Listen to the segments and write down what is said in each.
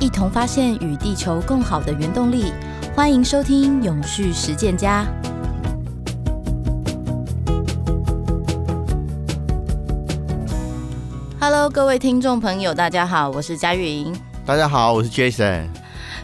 一同发现与地球更好的原动力。欢迎收听永续实践家。Hello，各位听众朋友，大家好，我是佳云。大家好，我是 Jason。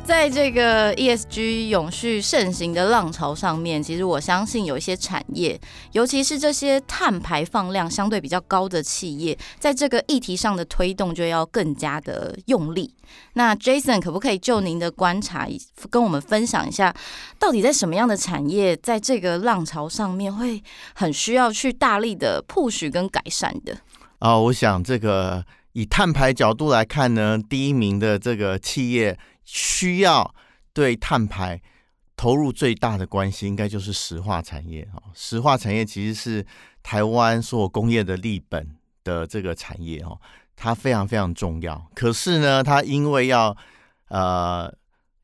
在这个 ESG 永续盛行的浪潮上面，其实我相信有一些产业，尤其是这些碳排放量相对比较高的企业，在这个议题上的推动就要更加的用力。那 Jason 可不可以就您的观察，跟我们分享一下，到底在什么样的产业，在这个浪潮上面会很需要去大力的 push 跟改善的？啊、哦，我想这个以碳排角度来看呢，第一名的这个企业。需要对碳排投入最大的关系，应该就是石化产业哈。石化产业其实是台湾所有工业的立本的这个产业哦，它非常非常重要。可是呢，它因为要呃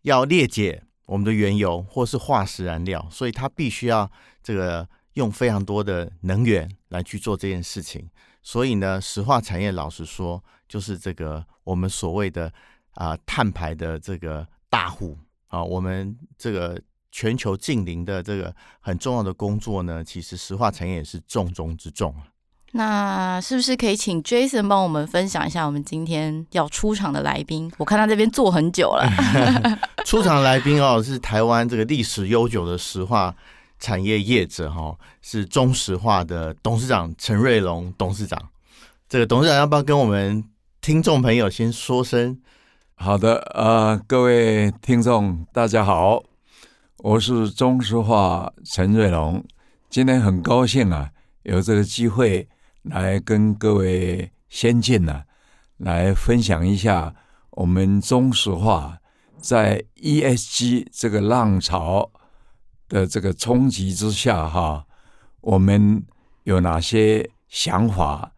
要裂解我们的原油或是化石燃料，所以它必须要这个用非常多的能源来去做这件事情。所以呢，石化产业老实说，就是这个我们所谓的。啊、呃，碳排的这个大户啊，我们这个全球近邻的这个很重要的工作呢，其实石化产业也是重中之重啊。那是不是可以请 Jason 帮我们分享一下我们今天要出场的来宾？我看他这边坐很久了。出场的来宾哦，是台湾这个历史悠久的石化产业业者哈、哦，是中石化的董事长陈瑞龙董事长。这个董事长要不要跟我们听众朋友先说声？好的，呃，各位听众，大家好，我是中石化陈瑞龙，今天很高兴啊，有这个机会来跟各位先进呢、来分享一下我们中石化在 ESG 这个浪潮的这个冲击之下，哈，我们有哪些想法？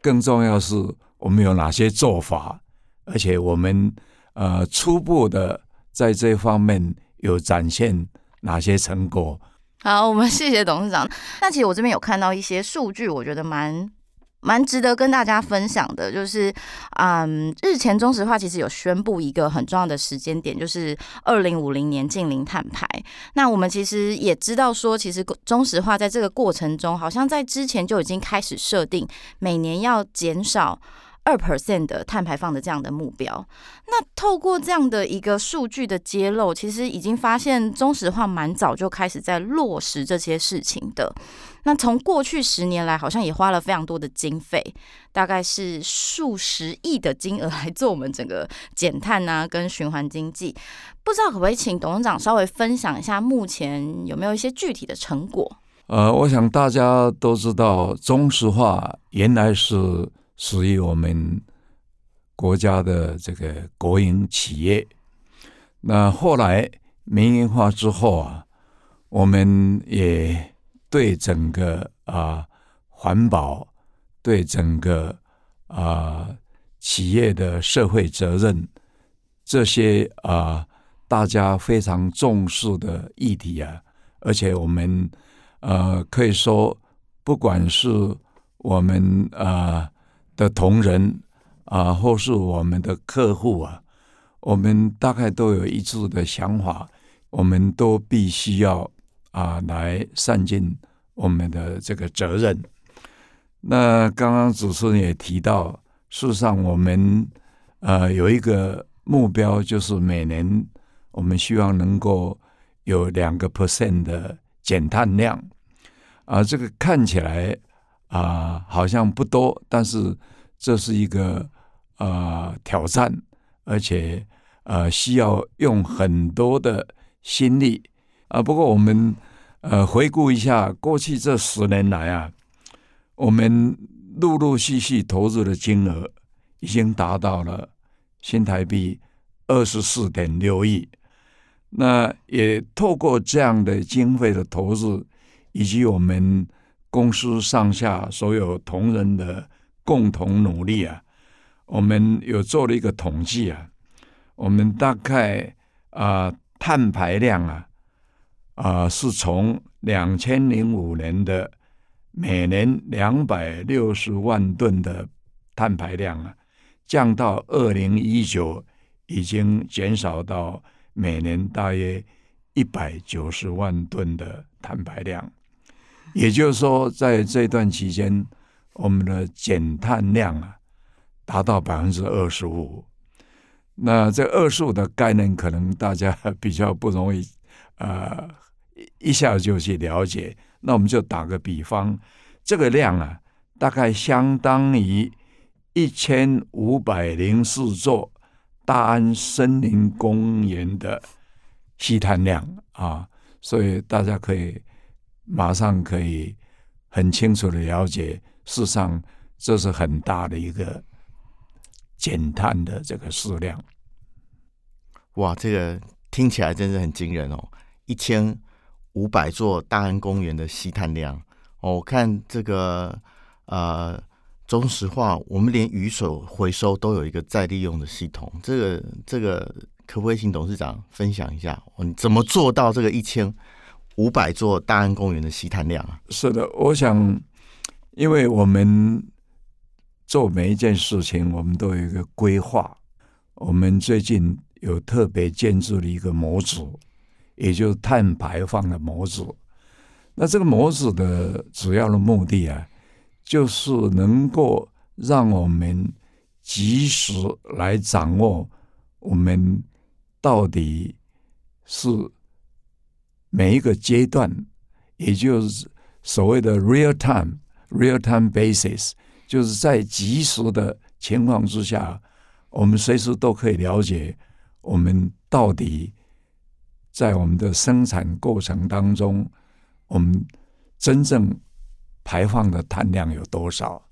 更重要是我们有哪些做法？而且我们。呃，初步的在这方面有展现哪些成果？好，我们谢谢董事长。那其实我这边有看到一些数据，我觉得蛮蛮值得跟大家分享的。就是，嗯，日前中石化其实有宣布一个很重要的时间点，就是二零五零年净零碳排。那我们其实也知道说，其实中石化在这个过程中，好像在之前就已经开始设定每年要减少。二 percent 的碳排放的这样的目标，那透过这样的一个数据的揭露，其实已经发现中石化蛮早就开始在落实这些事情的。那从过去十年来，好像也花了非常多的经费，大概是数十亿的金额来做我们整个减碳啊，跟循环经济。不知道可不可以请董事长稍微分享一下，目前有没有一些具体的成果？呃，我想大家都知道，中石化原来是。属于我们国家的这个国营企业，那后来民营化之后啊，我们也对整个啊环保、对整个啊企业的社会责任这些啊大家非常重视的议题啊，而且我们呃可以说，不管是我们啊。的同仁啊，或是我们的客户啊，我们大概都有一致的想法，我们都必须要啊来善尽我们的这个责任。那刚刚主持人也提到，事实上我们呃有一个目标，就是每年我们希望能够有两个 percent 的减碳量啊，这个看起来。啊，好像不多，但是这是一个呃挑战，而且呃需要用很多的心力啊。不过我们呃回顾一下过去这十年来啊，我们陆陆续续投入的金额已经达到了新台币二十四点六亿。那也透过这样的经费的投入，以及我们。公司上下所有同仁的共同努力啊，我们有做了一个统计啊，我们大概啊、碳排量啊啊、是从两千零五年的每年两百六十万吨的碳排量啊，降到二零一九已经减少到每年大约一百九十万吨的碳排量。也就是说，在这段期间，我们的减碳量啊达到百分之二十五。那这二十五的概念，可能大家比较不容易呃一下就去了解。那我们就打个比方，这个量啊，大概相当于一千五百零四座大安森林公园的吸碳量啊，所以大家可以马上可以很清楚的了解，事实上这是很大的一个减碳的这个数量。哇，这个听起来真是很惊人哦！一千五百座大安公园的吸碳量哦，我看这个呃，中石化，我们连雨水回收都有一个再利用的系统。这个这个，可不可以请董事长分享一下，你怎么做到这个一千五百座大安公园的吸碳量啊？是的，我想，因为我们做每一件事情，我们都有一个规划。我们最近。有特别建置了一个模组，也就是碳排放的模组。那这个模组的主要的目的啊，就是能够让我们及时来掌握我们到底是每一个阶段，也就是所谓的 real time real time basis，就是在即时的情况之下，我们随时都可以了解。我们到底在我们的生产过程当中，我们真正排放的碳量有多少？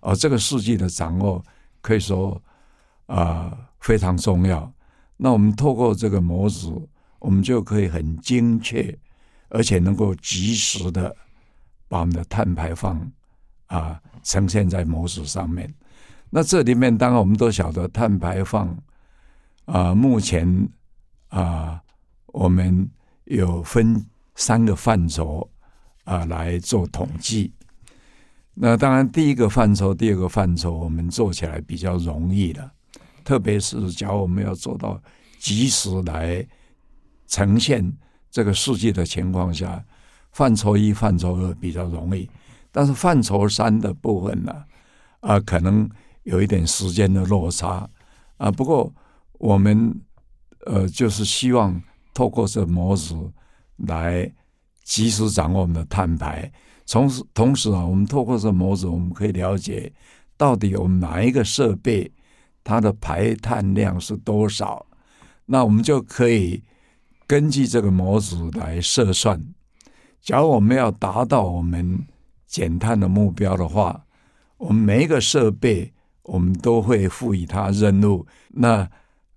而这个数据的掌握可以说啊、非常重要。那我们透过这个模组，我们就可以很精确，而且能够及时的把我们的碳排放啊、呈现在模式上面。那这里面当然我们都晓得碳排放。啊、目前啊、我们有分三个范畴啊、来做统计。那当然，第一个范畴、第二个范畴，我们做起来比较容易的。特别是假如我们要做到及时来呈现这个数据的情况下，范畴一、范畴二比较容易。但是范畴三的部分呢，啊、可能有一点时间的落差啊、不过，我们呃，就是希望透过这模组来及时掌握我们的碳排。同时，同时啊，我们透过这模组，我们可以了解到底我们哪一个设备它的排碳量是多少。那我们就可以根据这个模组来测算。假如我们要达到我们减碳的目标的话，我们每一个设备我们都会赋予它任务。那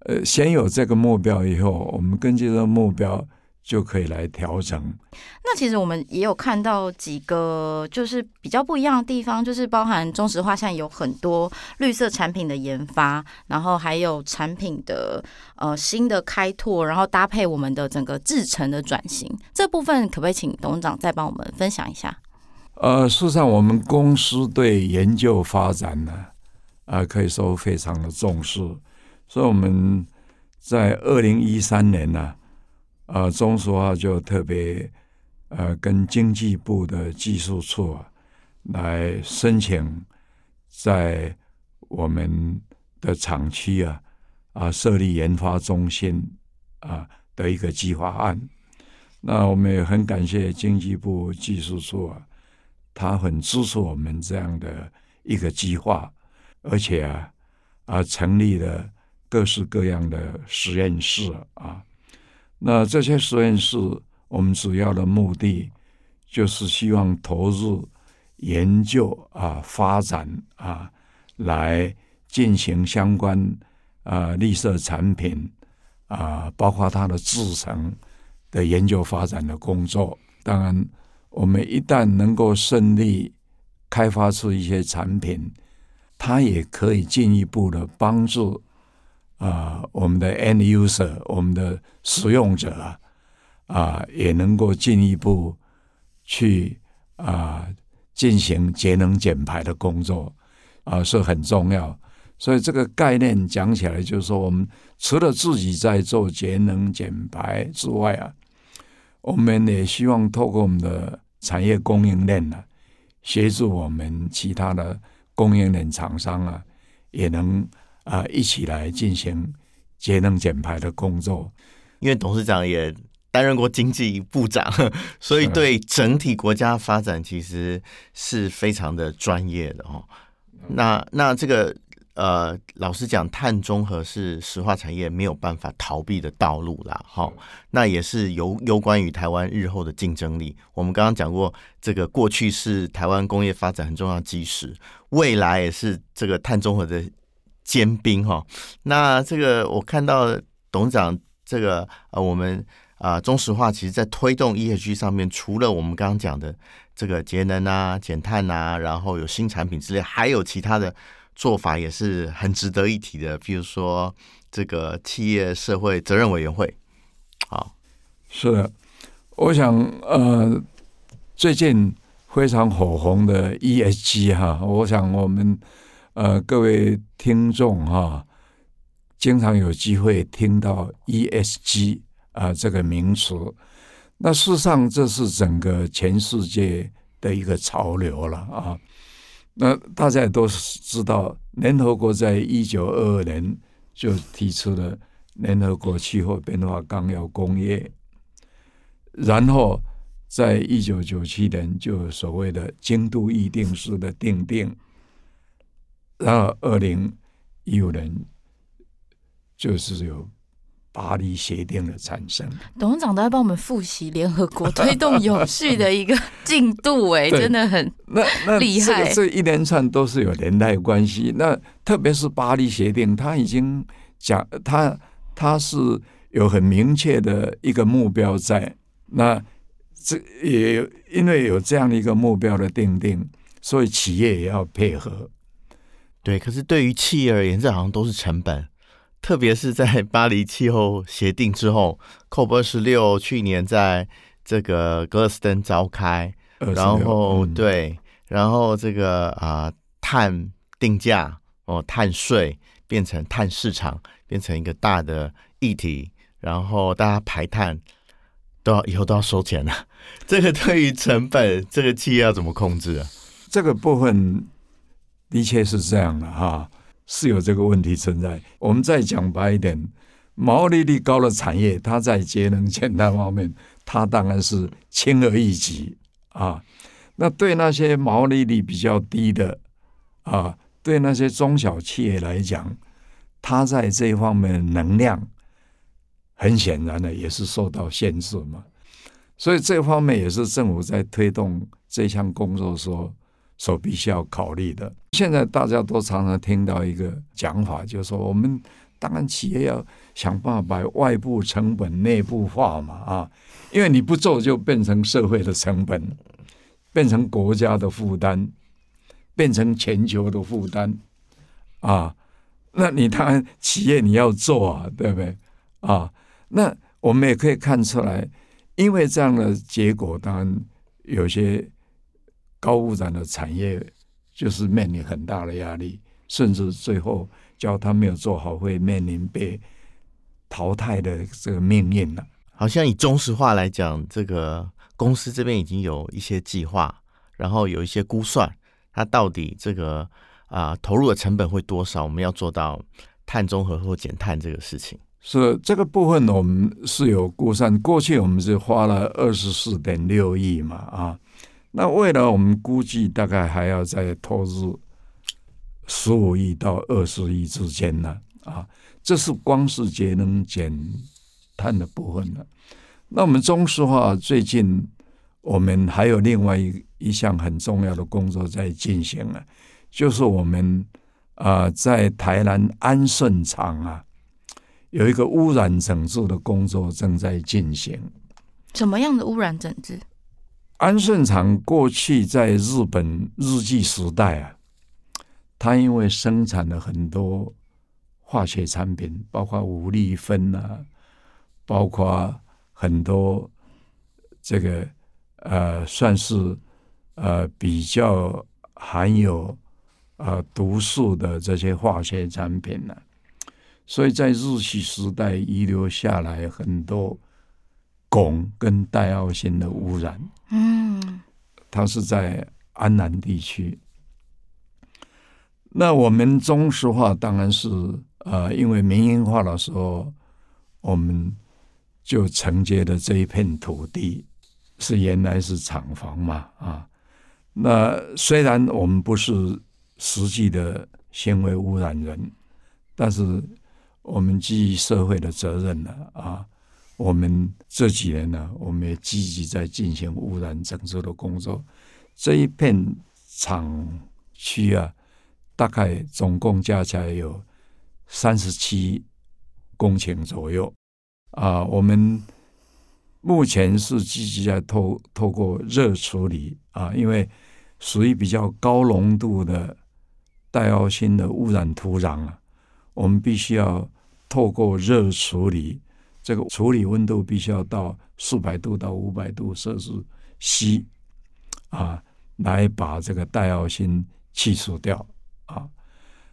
呃，先有这个目标以后，我们根据这个目标就可以来调整。那其实我们也有看到几个，就是比较不一样的地方，就是包含中石化现在有很多绿色产品的研发，然后还有产品的呃新的开拓，然后搭配我们的整个制程的转型。这部分可不可以请董事长再帮我们分享一下？呃，事实上，我们公司对研究发展呢，啊、可以说非常的重视。所以我们在二零一三年呢，啊，中石化就特别呃跟经济部的技术处啊来申请，在我们的厂区啊啊设立研发中心啊的一个计划案。那我们也很感谢经济部技术处啊，他很支持我们这样的一个计划，而且啊啊成立了。各式各样的实验室啊，那这些实验室，我们主要的目的就是希望投入研究啊、发展啊，来进行相关啊绿色产品啊，包括它的制成的研究发展的工作。当然，我们一旦能够顺利开发出一些产品，它也可以进一步的帮助。啊，我们的 end user，我们的使用者啊，啊，也能够进一步去啊进行节能减排的工作啊，是很重要。所以这个概念讲起来，就是说，我们除了自己在做节能减排之外啊，我们也希望透过我们的产业供应链呢、啊，协助我们其他的供应链厂商啊，也能啊一起来进行节能减排的工作。因为董事长也担任过经济部长，所以对整体国家发展其实是非常的专业的哦。那那这个。呃，老实讲，碳中和是石化产业没有办法逃避的道路啦。好，那也是有有关于台湾日后的竞争力。我们刚刚讲过，这个过去是台湾工业发展很重要的基石，未来也是这个碳中和的尖兵哈。那这个我看到董事长这个呃，我们啊、呃，中石化其实在推动 E H G 上面，除了我们刚刚讲的这个节能啊、减碳啊，然后有新产品之类，还有其他的。做法也是很值得一提的，比如说这个企业社会责任委员会。好，是的，我想呃，最近非常火红的 ESG 哈，我想我们呃各位听众哈，经常有机会听到 ESG 啊、这个名词，那事实上这是整个全世界的一个潮流了啊。那大家也都知道，联合国在一九二二年就提出了联合国气候变化纲要公约，然后在一九九七年就所谓的京都议定书的定定，然后二零一五年就是有。巴黎协定的产生，董事长都在帮我们复习联合国 推动永续的一个进度，哎，真的很那那厉害。这一连串都是有连带关系。那特别是巴黎协定，它已经讲，它它是有很明确的一个目标在。那这也有因为有这样的一个目标的定定，所以企业也要配合。对，可是对于企业而言，这好像都是成本。特别是在 巴黎气候协定之后，COP 二十六去年在这个格勒斯登召开，然后、嗯、对，然后这个啊、呃、碳定价哦碳税变成碳市场，变成一个大的议题，然后大家排碳都要以后都要收钱了。这个对于成本，这个企业要怎么控制啊？这个部分的确是这样的哈。是有这个问题存在。我们再讲白一点，毛利率高的产业，它在节能减碳方面，它当然是轻而易举啊。那对那些毛利率比较低的啊，对那些中小企业来讲，它在这一方面的能量，很显然的也是受到限制嘛。所以这方面也是政府在推动这项工作说。所必须要考虑的。现在大家都常常听到一个讲法，就是说，我们当然企业要想办法把外部成本内部化嘛，啊，因为你不做就变成社会的成本，变成国家的负担，变成全球的负担，啊，那你当然企业你要做啊，对不对？啊，那我们也可以看出来，因为这样的结果，当然有些。高污染的产业就是面临很大的压力，甚至最后叫他没有做好，会面临被淘汰的这个命运了。好像以中石化来讲，这个公司这边已经有一些计划，然后有一些估算，它到底这个啊、呃、投入的成本会多少？我们要做到碳中和或减碳这个事情。是这个部分，我们是有估算，过去我们是花了二十四点六亿嘛，啊。那未来我们估计大概还要再投入十五亿到二十亿之间呢，啊，这是光是节能减碳的部分了。那我们中石化最近我们还有另外一一项很重要的工作在进行啊，就是我们啊在台南安顺厂啊有一个污染整治的工作正在进行。什么样的污染整治？安顺厂过去在日本日据时代啊，它因为生产了很多化学产品，包括五氯酚啊，包括很多这个呃，算是呃比较含有呃毒素的这些化学产品呢，所以在日据时代遗留下来很多汞跟戴奥辛的污染。嗯，它是在安南地区。那我们中石化当然是呃，因为民营化的时候，我们就承接的这一片土地是原来是厂房嘛啊。那虽然我们不是实际的纤维污染人，但是我们基于社会的责任呢啊，我们这几年呢，我们也积极在进行污染整治的工作。这一片厂区啊。大概总共加起来有三十七公顷左右啊。我们目前是积极在透透过热处理啊，因为属于比较高浓度的带奥辛的污染土壤啊，我们必须要透过热处理，这个处理温度必须要到四百度到五百度摄氏 C 啊，来把这个戴奥辛去除掉。啊，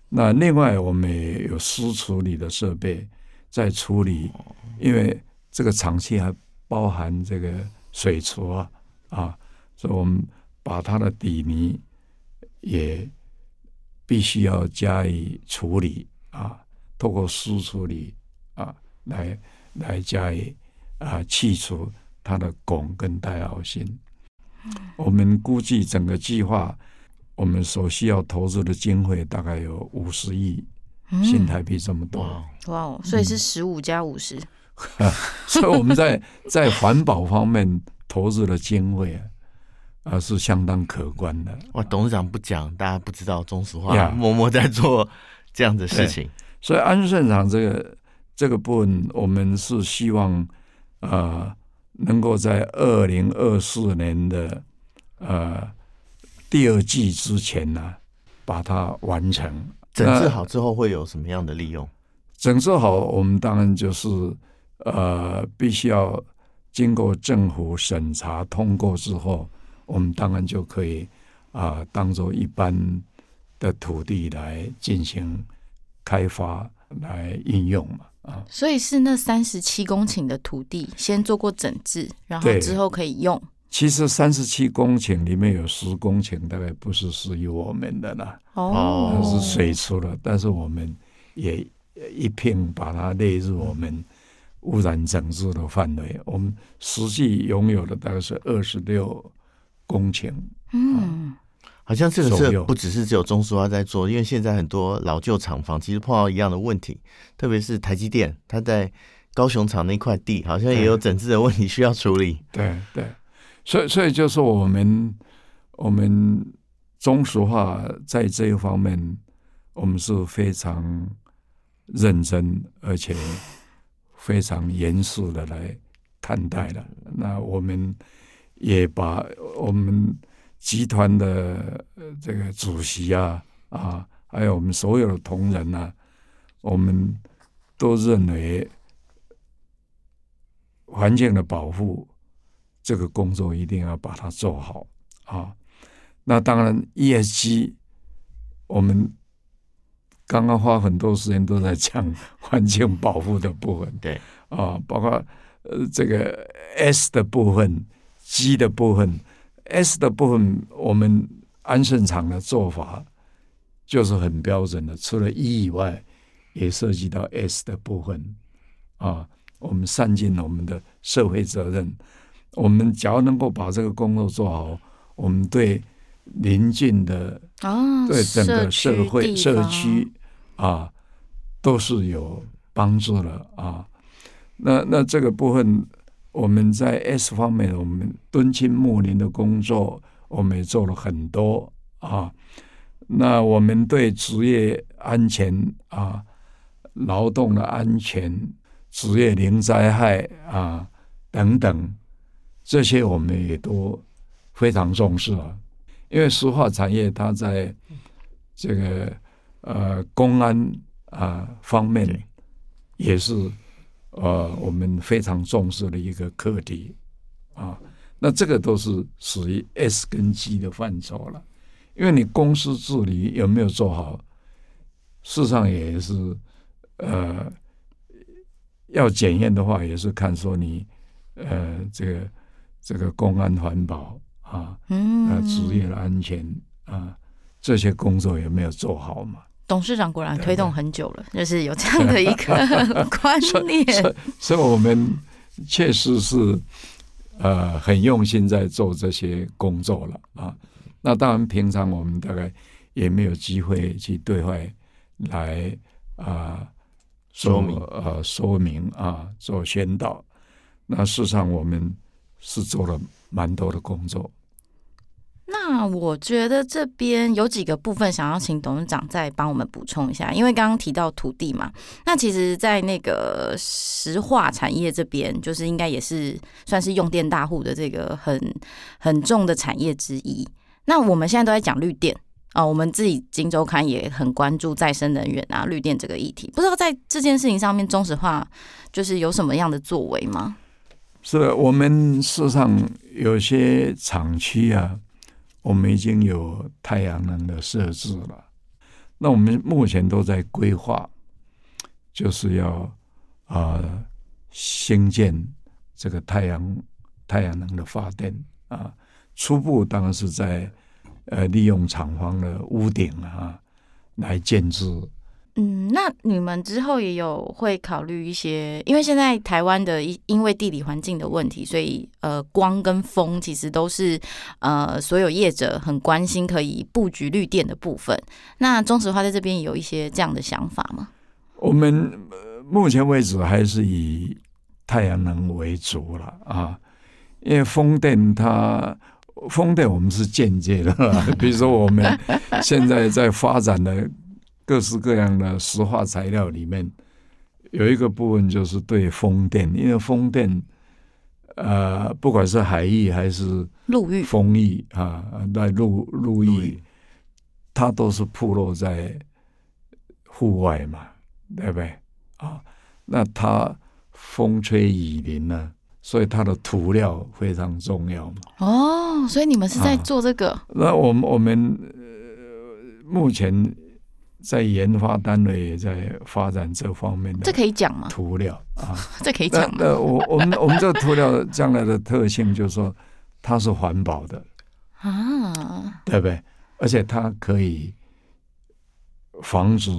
那另外我们也有湿处理的设备在处理，因为这个厂区还包含这个水池啊，啊，所以我们把它的底泥也必须要加以处理啊，透过湿处理啊，来来加以啊去除它的汞跟戴奥辛。我们估计整个计划。我们所需要投入的经费大概有五十亿新台币这么多。哇哦！所以是十五加五十。所以我们在 在环保方面投入的经费啊，啊是相当可观的。哇！董事长不讲，大家不知道中石化默默在做这样的事情。所以安顺厂这个这个部分，我们是希望呃能够在二零二四年的呃。第二季之前呢，把它完成。整治好之后会有什么样的利用？整治好，我们当然就是呃，必须要经过政府审查通过之后，我们当然就可以啊、呃，当做一般的土地来进行开发来应用嘛啊。所以是那三十七公顷的土地先做过整治，然后之后可以用。其实三十七公顷里面有十公顷大概不是属于我们的啦，哦，是水出了，但是我们也一并把它列入我们污染整治的范围。我们实际拥有的大概是二十六公顷。嗯，好像这个是不只是只有中石化在做，因为现在很多老旧厂房其实碰到一样的问题，特别是台积电，它在高雄厂那块地好像也有整治的问题需要处理。对对。所以，所以就是我们，我们中石化在这一方面，我们是非常认真而且非常严肃的来看待的。那我们也把我们集团的这个主席啊啊，还有我们所有的同仁啊，我们都认为环境的保护。这个工作一定要把它做好啊！那当然，ESG 我们刚刚花很多时间都在讲 环境保护的部分，对啊，包括呃这个 S 的部分、G 的部分。S 的部分，我们安顺厂的做法就是很标准的，除了 E 以外，也涉及到 S 的部分啊。我们善尽我们的社会责任。我们只要能够把这个工作做好，我们对邻近的啊，对整个社会社区啊，都是有帮助的啊。那那这个部分，我们在 S 方面，我们敦亲睦邻的工作，我们也做了很多啊。那我们对职业安全啊、劳动的安全、职业零灾害啊等等。这些我们也都非常重视啊，因为石化产业它在这个呃公安啊方面也是呃我们非常重视的一个课题啊。那这个都是属于 S 跟 G 的范畴了，因为你公司治理有没有做好，事实上也是呃，要检验的话，也是看说你呃这个这个公安环保啊，嗯，呃，职业的安全啊，这些工作有没有做好嘛？董事长果然推动很久了，就是有这样的一个 观念所，所以，所以我们确实是呃很用心在做这些工作了啊。那当然，平常我们大概也没有机会去对外来啊、呃、说明呃说明啊做宣导。那事实上，我们是做了蛮多的工作。那我觉得这边有几个部分想要请董事长再帮我们补充一下，因为刚刚提到土地嘛，那其实，在那个石化产业这边，就是应该也是算是用电大户的这个很很重的产业之一。那我们现在都在讲绿电啊，我们自己今周刊也很关注再生能源啊、绿电这个议题。不知道在这件事情上面，中石化就是有什么样的作为吗？是的，我们事实上有些厂区啊。我们已经有太阳能的设置了，那我们目前都在规划，就是要啊、呃、兴建这个太阳太阳能的发电啊，初步当然是在呃利用厂房的屋顶啊来建制。嗯，那你们之后也有会考虑一些，因为现在台湾的因因为地理环境的问题，所以呃光跟风其实都是呃所有业者很关心可以布局绿电的部分。那中石化在这边有一些这样的想法吗？我们目前为止还是以太阳能为主了啊，因为风电它风电我们是间接的，比如说我们现在在发展的。各式各样的石化材料里面，有一个部分就是对风电，因为风电，呃，不管是海域还是陆域、风域啊，在陆陆域，它都是铺落在户外嘛，对不对？啊，那它风吹雨淋呢，所以它的涂料非常重要嘛。哦，所以你们是在做这个？啊、那我们我们、呃、目前。在研发单位也在发展这方面的，这可以讲吗？涂料啊，这可以讲吗？那我我们我们这个涂料将来的特性就是说，它是环保的啊，对不对？而且它可以防止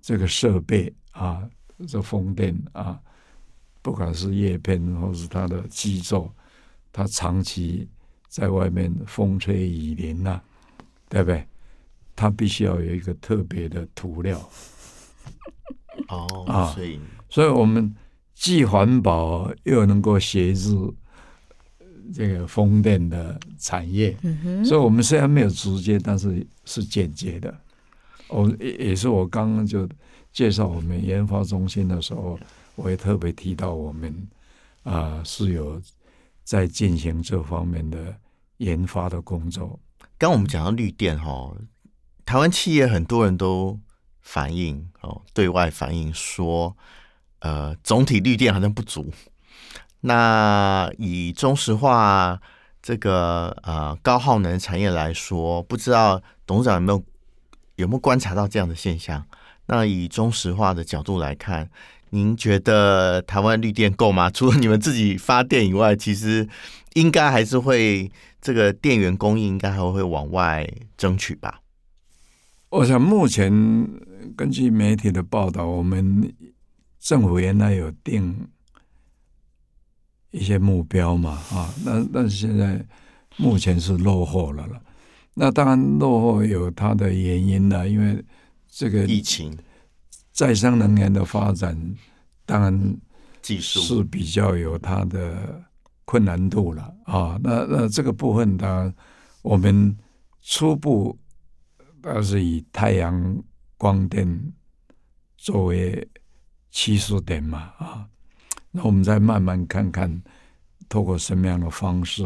这个设备啊，这风电啊，不管是叶片或是它的基座，它长期在外面风吹雨淋呐，对不对？它必须要有一个特别的涂料哦啊，所以所以我们既环保又能够协助这个风电的产业，嗯哼，所以我们虽然没有直接，但是是间接的。我也也是我刚刚就介绍我们研发中心的时候，我也特别提到我们啊、呃、是有在进行这方面的研发的工作。刚我们讲到绿电哈。台湾企业很多人都反映哦，对外反映说，呃，总体绿电好像不足。那以中石化这个呃高耗能产业来说，不知道董事长有没有有没有观察到这样的现象？那以中石化的角度来看，您觉得台湾绿电够吗？除了你们自己发电以外，其实应该还是会这个电源供应应该还会往外争取吧？我想目前根据媒体的报道，我们政府原来有定一些目标嘛，啊，那但是现在目前是落后了了。那当然落后有它的原因了，因为这个疫情、再生能源的发展，当然技术是比较有它的困难度了啊。那那这个部分，当然我们初步。而是以太阳光电作为起始点嘛啊，那我们再慢慢看看，透过什么样的方式，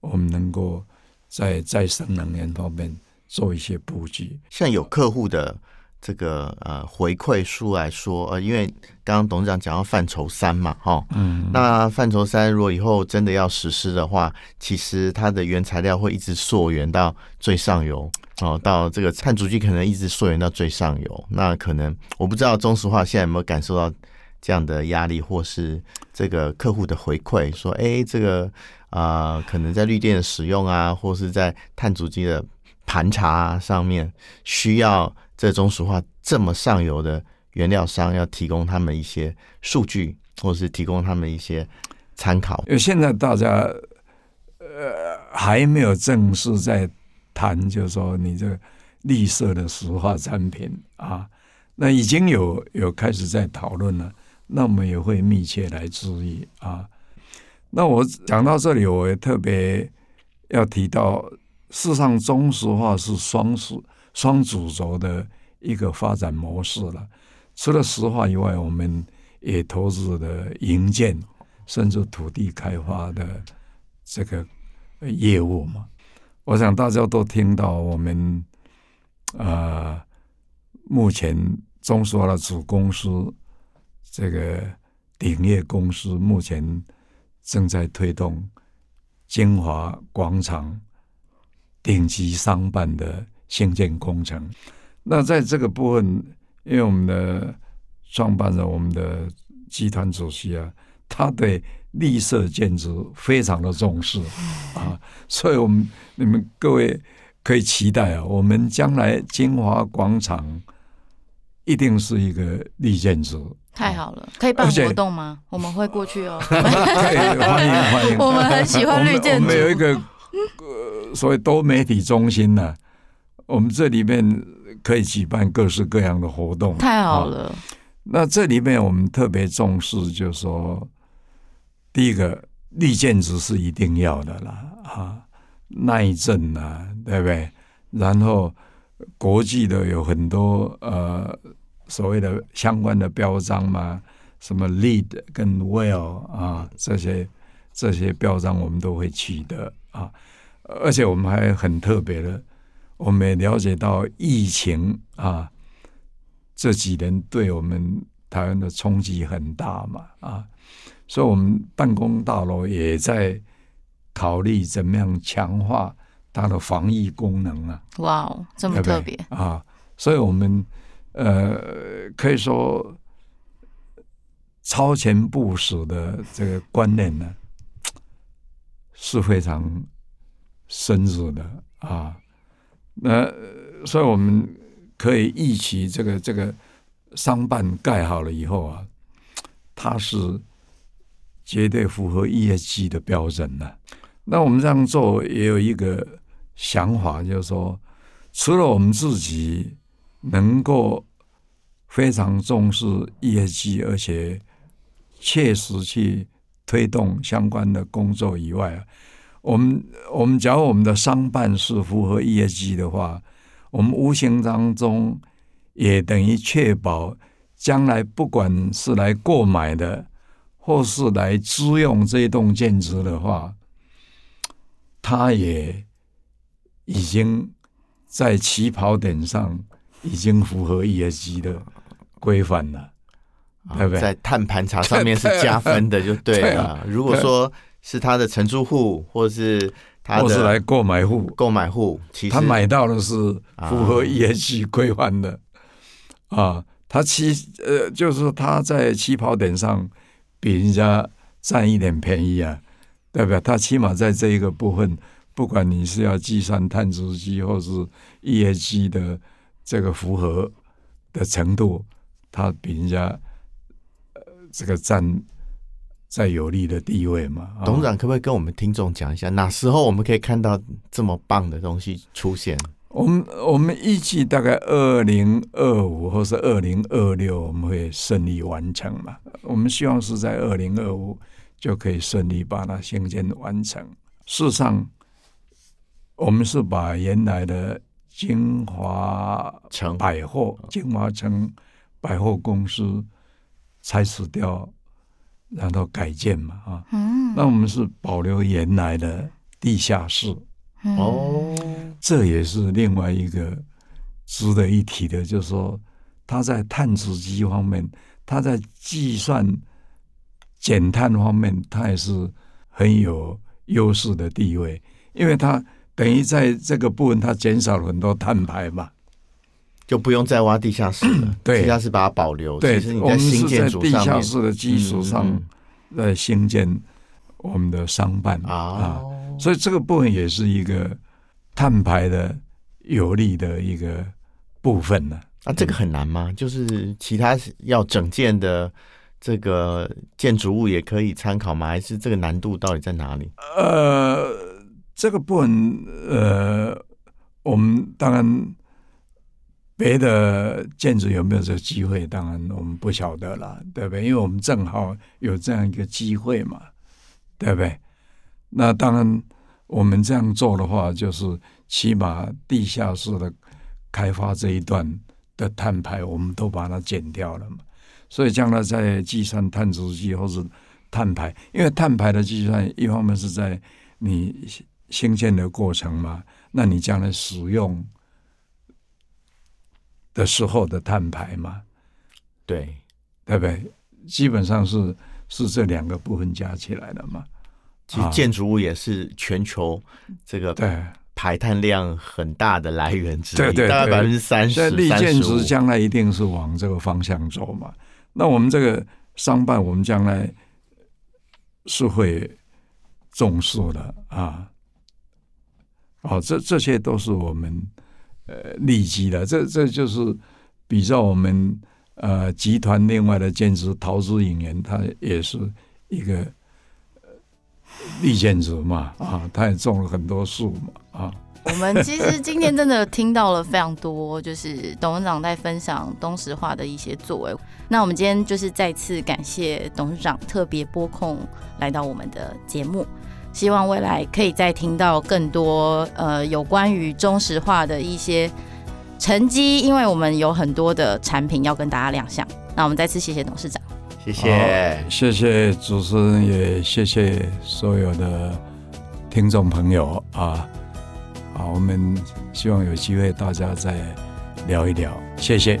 我们能够在再生能源方面做一些布局。像有客户的这个呃回馈数来说，呃，因为刚刚董事长讲到范畴三嘛，哈，嗯，那范畴三如果以后真的要实施的话，其实它的原材料会一直溯源到最上游，哦，到这个碳足迹可能一直溯源到最上游，那可能我不知道中石化现在有没有感受到这样的压力，或是这个客户的回馈，说，哎，这个啊、呃，可能在绿电的使用啊，或是在碳足迹的盘查上面需要。这中石化这么上游的原料商要提供他们一些数据，或者是提供他们一些参考。因为现在大家呃还没有正式在谈，就是说你这绿色的石化产品啊，那已经有有开始在讨论了。那我们也会密切来注意啊。那我讲到这里，我也特别要提到，事实上中石化是双数。双主轴的一个发展模式了。除了石化以外，我们也投资了营建，甚至土地开发的这个业务嘛。我想大家都听到，我们呃，目前中石化的子公司这个鼎业公司目前正在推动金华广场顶级商办的。兴建工程，那在这个部分，因为我们的创办人，我们的集团主席啊，他对绿色建筑非常的重视啊，所以我们你们各位可以期待啊，我们将来金华广场一定是一个绿建筑。太好了，可以办活动吗？我们会过去哦。欢迎欢迎，我们很喜欢绿建筑。我们有一个呃，所谓多媒体中心呢、啊。我们这里面可以举办各式各样的活动，太好了。啊、那这里面我们特别重视，就是说，第一个绿建筑是一定要的啦，啊，耐震啊，对不对？然后国际的有很多呃所谓的相关的标章嘛，什么 lead 跟 WELL 啊，这些这些标章我们都会取得啊，而且我们还很特别的。我们也了解到疫情啊，这几年对我们台湾的冲击很大嘛啊，所以我们办公大楼也在考虑怎么样强化它的防疫功能啊。哇哦，这么特别啊！所以我们呃可以说超前部署的这个观念呢是非常深入的啊。那所以我们可以预期，这个这个商办盖好了以后啊，它是绝对符合 ESG 的标准的。那我们这样做也有一个想法，就是说，除了我们自己能够非常重视 ESG，而且切实去推动相关的工作以外啊。我们我们假如我们的商办是符合 ESG 的话，我们无形当中也等于确保将来不管是来购买的，或是来租用这栋建筑的话，它也已经在起跑点上已经符合 ESG 的规范了，对不对？在碳盘查上面是加分的，就对了。如果说。是他的承租户，或是他的，或是来购买户，购买户，其实他买到的是符合 ESG 规范的啊，啊。他起呃，就是他在起跑点上比人家占一点便宜啊，代表他起码在这一个部分，不管你是要计算碳足迹或是 ESG 的这个符合的程度，他比人家呃这个占。在有利的地位嘛？董事长可不可以跟我们听众讲一下，哪时候我们可以看到这么棒的东西出现？我们我们预计大概二零二五或是二零二六，我们会顺利完成嘛？我们希望是在二零二五就可以顺利把它兴建完成。事实上，我们是把原来的金华城百货、金华城百货公司拆除掉。然后改建嘛，啊，嗯，那我们是保留原来的地下室，哦，这也是另外一个值得一提的，就是说它在碳足迹方面，它在计算减碳方面，它也是很有优势的地位，因为它等于在这个部分，它减少了很多碳排嘛，就不用再挖地下室了。对，地下室把它保留。对，其实你在新建地下室的基础上，在新建我们的商办、哦、啊，所以这个部分也是一个碳排的有利的一个部分呢。啊，这个很难吗？就是其他要整建的这个建筑物也可以参考吗？还是这个难度到底在哪里？呃，这个部分呃，我们当然别的建筑有没有这个机会，当然我们不晓得了，对不对？因为我们正好有这样一个机会嘛，对不对？那当然，我们这样做的话，就是起码地下室的开发这一段。的碳排我们都把它减掉了嘛，所以将来在计算碳足迹或者碳排，因为碳排的计算一方面是在你新建的过程嘛，那你将来使用的时候的碳排嘛，对对不对？基本上是是这两个部分加起来的嘛。其实建筑物也是全球这个对。排碳量很大的来源之一，对对对，大概百分之三十。在立建筑将来一定是往这个方向走嘛。那我们这个商办，我们将来是会重视的啊。哦，这这些都是我们呃利基的。这这就是比较我们呃集团另外的建筑陶朱隐园，它也是一个。立建筑嘛，啊，他也种了很多树嘛，啊。我们其实今天真的听到了非常多，就是董事长在分享东石化的一些作为。那我们今天就是再次感谢董事长特别拨空来到我们的节目，希望未来可以再听到更多呃有关于中石化的一些成绩，因为我们有很多的产品要跟大家亮相。那我们再次谢谢董事长。谢谢，谢谢主持人，也谢谢所有的听众朋友啊！好，我们希望有机会大家再聊一聊，谢谢。